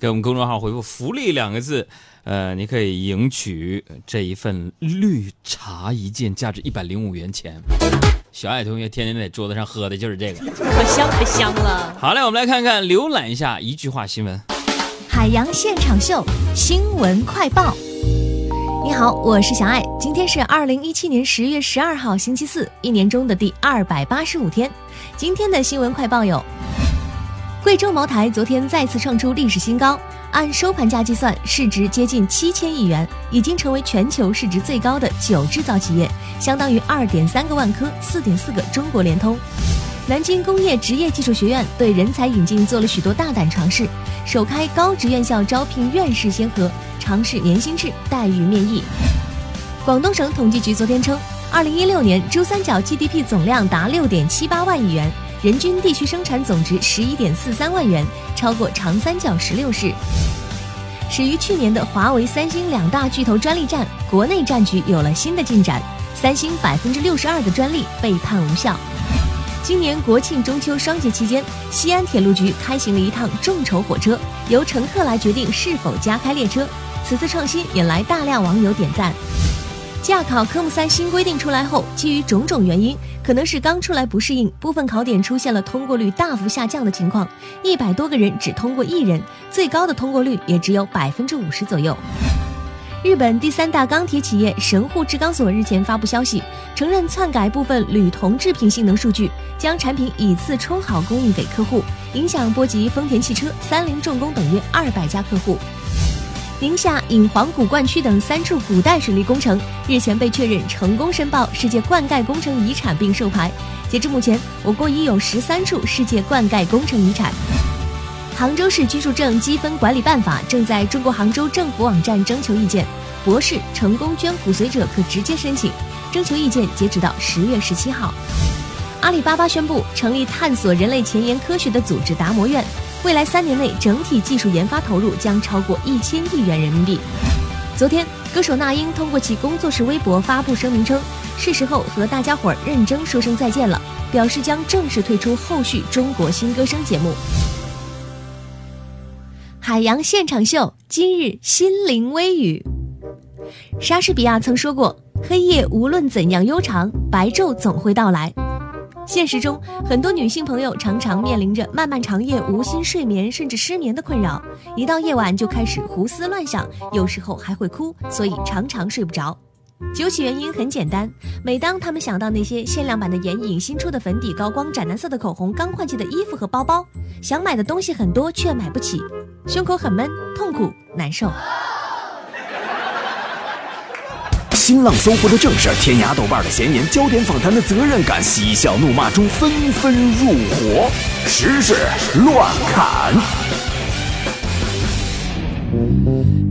给我们公众号回复“福利”两个字，呃，你可以赢取这一份绿茶一件，价值一百零五元钱。小爱同学天天在桌子上喝的就是这个，可香可香了。好嘞，我们来看看浏览一下一句话新闻。海洋现场秀新闻快报。你好，我是小爱。今天是二零一七年十月十二号，星期四，一年中的第二百八十五天。今天的新闻快报有：贵州茅台昨天再次创出历史新高，按收盘价计算，市值接近七千亿元，已经成为全球市值最高的酒制造企业，相当于二点三个万科、四点四个中国联通。南京工业职业技术学院对人才引进做了许多大胆尝试，首开高职院校招聘院士先河，尝试年薪制待遇面议。广东省统计局昨天称，二零一六年珠三角 GDP 总量达六点七八万亿元，人均地区生产总值十一点四三万元，超过长三角十六市。始于去年的华为、三星两大巨头专利战，国内战局有了新的进展，三星百分之六十二的专利被判无效。今年国庆中秋双节期间，西安铁路局开行了一趟众筹火车，由乘客来决定是否加开列车。此次创新引来大量网友点赞。驾考科目三新规定出来后，基于种种原因，可能是刚出来不适应，部分考点出现了通过率大幅下降的情况，一百多个人只通过一人，最高的通过率也只有百分之五十左右。日本第三大钢铁企业神户制钢所日前发布消息，承认篡改部分铝铜制品性能数据，将产品以次充好供应给客户，影响波及丰田汽车、三菱重工等约二百家客户。宁夏引黄古灌区等三处古代水利工程日前被确认成功申报世界灌溉工程遗产并授牌，截至目前，我国已有十三处世界灌溉工程遗产。杭州市居住证积分管理办法正在中国杭州政府网站征求意见，博士成功捐骨髓者可直接申请。征求意见截止到十月十七号。阿里巴巴宣布成立探索人类前沿科学的组织达摩院，未来三年内整体技术研发投入将超过一千亿元人民币。昨天，歌手那英通过其工作室微博发布声明称，是时候和大家伙儿认真说声再见了，表示将正式退出后续中国新歌声节目。海洋现场秀今日心灵微语。莎士比亚曾说过：“黑夜无论怎样悠长，白昼总会到来。”现实中，很多女性朋友常常面临着漫漫长夜无心睡眠，甚至失眠的困扰。一到夜晚就开始胡思乱想，有时候还会哭，所以常常睡不着。究其原因很简单，每当他们想到那些限量版的眼影、新出的粉底、高光、斩男色的口红、刚换季的衣服和包包，想买的东西很多却买不起，胸口很闷、痛苦、难受。新浪、搜狐的正事儿，天涯、豆瓣的闲言，焦点访谈的责任感，嬉笑怒骂中纷纷入伙，时事乱砍。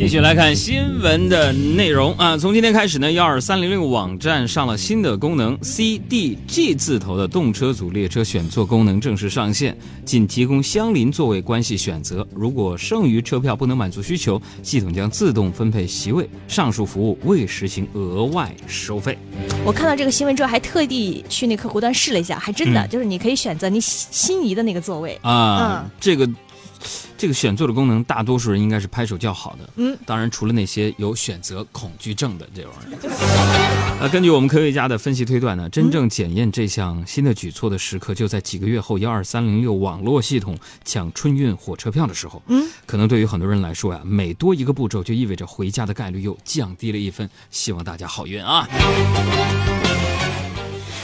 继续来看新闻的内容啊！从今天开始呢，幺二三零六网站上了新的功能，CDG 字头的动车组列车选座功能正式上线，仅提供相邻座位关系选择。如果剩余车票不能满足需求，系统将自动分配席位。上述服务未实行额外收费。我看到这个新闻之后，还特地去那客户端试了一下，还真的、嗯就是你可以选择你心仪的那个座位。啊，嗯这个这个选座的功能，大多数人应该是拍手叫好的。嗯，当然除了那些有选择恐惧症的这种人。啊，根据我们科学家的分析推断呢，真正检验这项新的举措的时刻，就在几个月后幺二三零六网络系统抢春运火车票的时候。嗯，可能对于很多人来说呀，每多一个步骤，就意味着回家的概率又降低了一分。希望大家好运啊！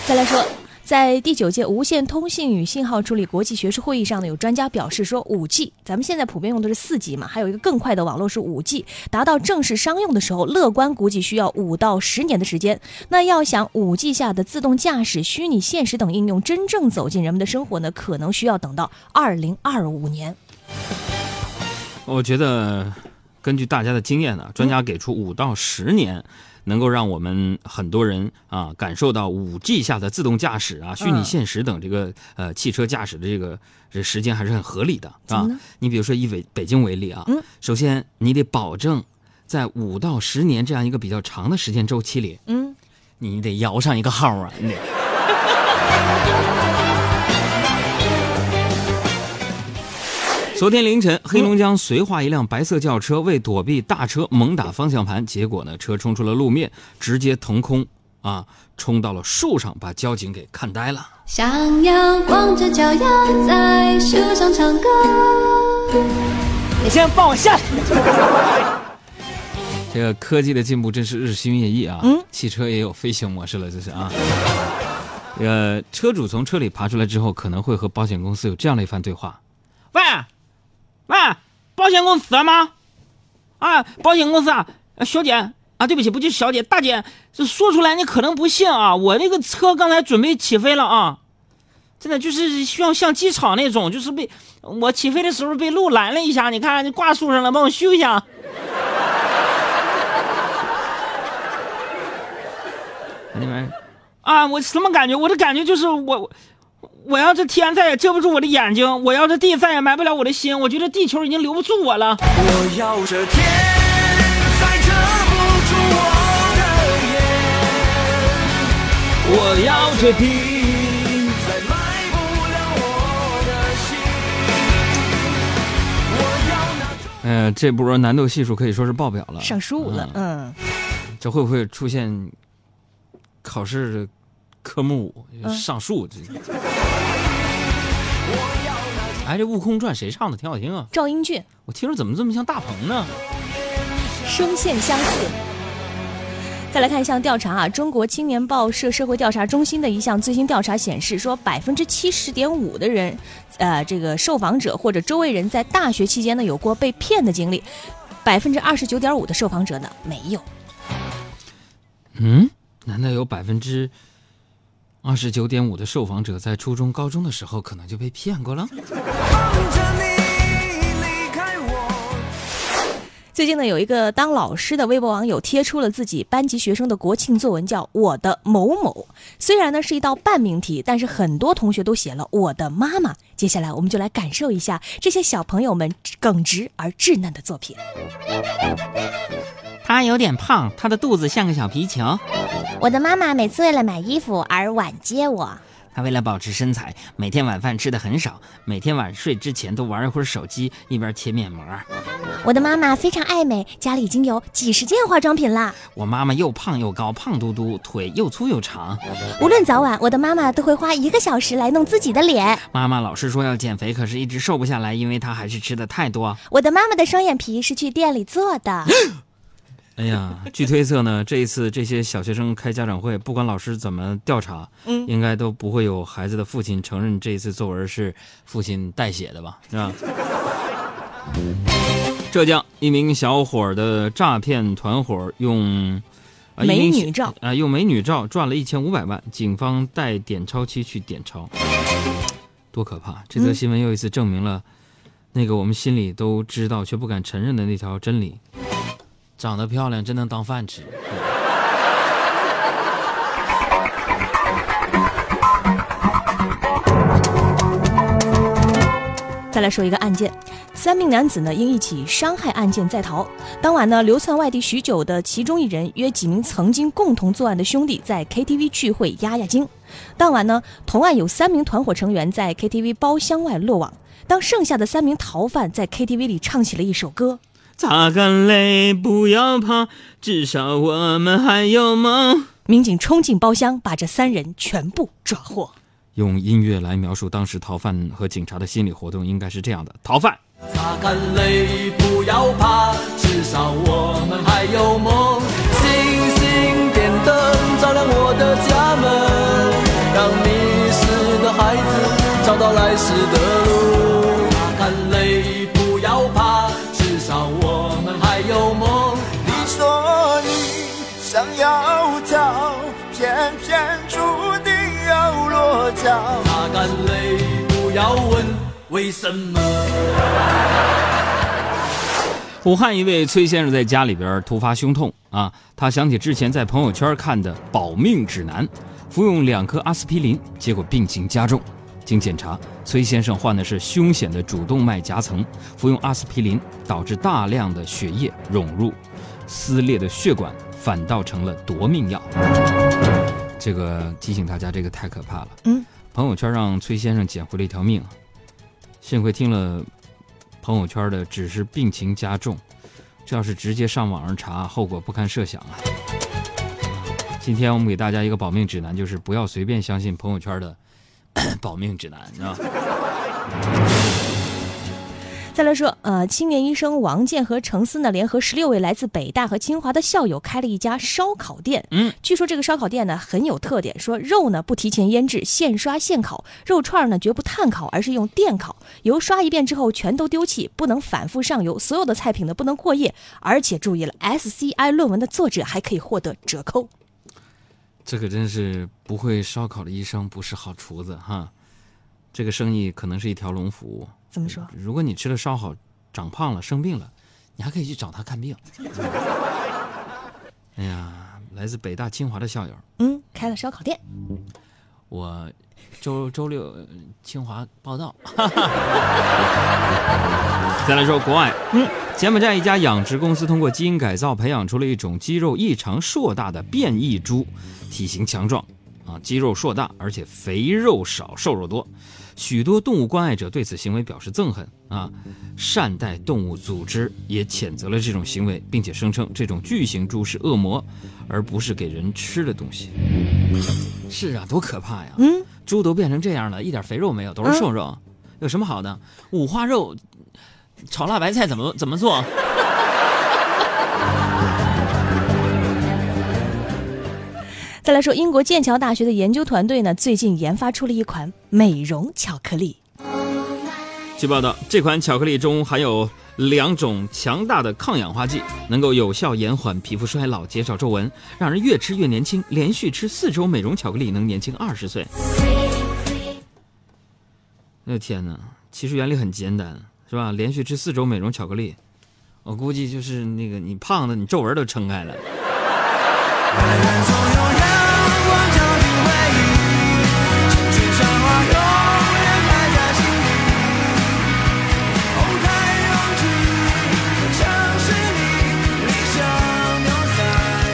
再来说，在第九届无线通信与信号处理国际学术会议上呢，有专家表示说，五 G，咱们现在普遍用的是四 G 嘛，还有一个更快的网络是五 G，达到正式商用的时候，乐观估计需要五到十年的时间。那要想五 G 下的自动驾驶、虚拟现实等应用真正走进人们的生活呢，可能需要等到二零二五年。我觉得，根据大家的经验呢，专家给出五到十年，能够让我们很多人啊感受到五 G 下的自动驾驶啊、虚拟现实等这个呃汽车驾驶的这个这时间还是很合理的啊。你比如说以北北京为例啊，嗯首先你得保证在五到十年这样一个比较长的时间周期里，嗯，你得摇上一个号啊，你得。昨天凌晨，黑龙江绥化一辆白色轿车为躲避大车猛打方向盘，结果呢，车冲出了路面，直接腾空啊，冲到了树上，把交警给看呆了。想要光着脚丫在树上唱歌。你先放我下去！这个科技的进步真是日新月异啊！嗯，汽车也有飞行模式了，这是啊。呃，车主从车里爬出来之后，可能会和保险公司有这样的一番对话：喂，喂，保险公司吗？啊，保险公司啊，小姐啊，对不起，不就小姐，大姐，这说出来你可能不信啊，我那个车刚才准备起飞了啊，真的就是像像机场那种，就是被我起飞的时候被路拦了一下，你看你挂树上了，帮我修一下。那玩意儿啊，我什么感觉？我的感觉就是我，我要这天再也遮不住我的眼睛，我要这地再也埋不了我的心，我觉得地球已经留不住我了。我要这天再遮不住我的眼，我要这地。再埋不了我的心。我要那呃，这波难度系数可以说是爆表了，上十五了，嗯，这会不会出现考试科目五上树？这个，哎，这《悟空传》谁唱的？挺好听啊！赵英俊我听着怎么这么像大鹏呢？声线相似。再来看一项调查啊，中国青年报社社会调查中心的一项最新调查显示，说百分之七十点五的人，呃，这个受访者或者周围人在大学期间呢有过被骗的经历，百分之二十九点五的受访者呢没有。嗯，难道有百分之二十九点五的受访者在初中、高中的时候可能就被骗过了？最近呢，有一个当老师的微博网友贴出了自己班级学生的国庆作文，叫《我的某某》。虽然呢是一道半命题，但是很多同学都写了“我的妈妈”。接下来我们就来感受一下这些小朋友们耿直而稚嫩的作品。他有点胖，他的肚子像个小皮球。我的妈妈每次为了买衣服而晚接我。她为了保持身材，每天晚饭吃的很少，每天晚睡之前都玩一会儿手机，一边切面膜。我的妈妈非常爱美，家里已经有几十件化妆品啦。我妈妈又胖又高，胖嘟嘟，腿又粗又长。无论早晚，我的妈妈都会花一个小时来弄自己的脸。妈妈老是说要减肥，可是一直瘦不下来，因为她还是吃的太多。我的妈妈的双眼皮是去店里做的。哎呀，据推测呢，这一次这些小学生开家长会，不管老师怎么调查，嗯应该都不会有孩子的父亲承认这一次作文是父亲代写的吧？是吧？浙江一名小伙的诈骗团伙用啊美女照啊用美女照赚了一千五百万，警方带点钞机去点钞，多可怕！这则嗯新闻又一次证明了那个我们心里都知道却不敢承认的那条真理。长得漂亮真能当饭吃。再来说一个案件，三名男子呢因一起伤害案件在逃。当晚呢，流窜外地许久的其中一人约几名曾经共同作案的兄弟在 KTV 聚会压压惊。当晚呢，同案有三名团伙成员在 KTV 包厢外落网。当剩下的三名逃犯在 KTV 里唱起了一首歌，擦干泪，不要怕，至少我们还有梦。民警冲进包厢，把这三人全部抓获。用音乐来描述当时逃犯和警察的心理活动，应该是这样的：逃犯，擦干泪，不要怕，至少我们还有梦。星星点灯，照亮我的家门，让迷失的孩子找到来时的为什么。武汉一位崔先生在家里边突发胸痛啊，他想起之前在朋友圈看的保命指南，服用两颗阿司匹林，结果病情加重。经检查，崔先生患的是凶险的主动脉夹层，服用阿司匹林导致大量的血液涌入撕裂的血管，反倒成了夺命药。这个提醒大家，这个太可怕了。嗯，朋友圈让崔先生捡回了一条命，幸亏听了朋友圈的只是病情加重，这要是直接上网上查，后果不堪设想啊！今天我们给大家一个保命指南，就是不要随便相信朋友圈的 保命指南，是吧？再来说，呃，青年医生王健和程思呢，联合十六位来自北大和清华的校友开了一家烧烤店。嗯，据说这个烧烤店呢很有特点，说肉呢不提前腌制，现刷现烤，肉串呢绝不炭烤，而是用电烤，油刷一遍之后全都丢弃，不能反复上油，所有的菜品呢不能过夜，而且注意了，SCI 论文的作者还可以获得折扣。这可真是不会烧烤的医生不是好厨子哈，这个生意可能是一条龙服务。怎么说？如果你吃了烧烤，长胖了、生病了，你还可以去找他看病。哎呀，来自北大、清华的校友，嗯，开了烧烤店。我周周六呃清华报道。再来说国外，嗯，柬埔寨一家养殖公司通过基因改造培养出了一种肌肉异常硕大的变异猪，体型强壮，啊，肌肉硕大，而且肥肉少，瘦肉多。许多动物关爱者对此行为表示憎恨啊，善待动物组织也谴责了这种行为，并且声称这种巨型猪是恶魔，而不是给人吃的东西。是啊，多可怕呀！嗯，猪都变成这样了，一点肥肉没有，都是瘦肉，有什么好的？五花肉炒辣白菜怎么怎么做？再来说，英国剑桥大学的研究团队呢，最近研发出了一款美容巧克力。据报道，这款巧克力中含有两种强大的抗氧化剂，能够有效延缓皮肤衰老、减少皱纹，让人越吃越年轻。连续吃四周美容巧克力，能年轻二十岁。我的天哪！其实原理很简单，是吧？连续吃四周美容巧克力，我估计就是那个你胖的，你皱纹都撑开了。总有阳光照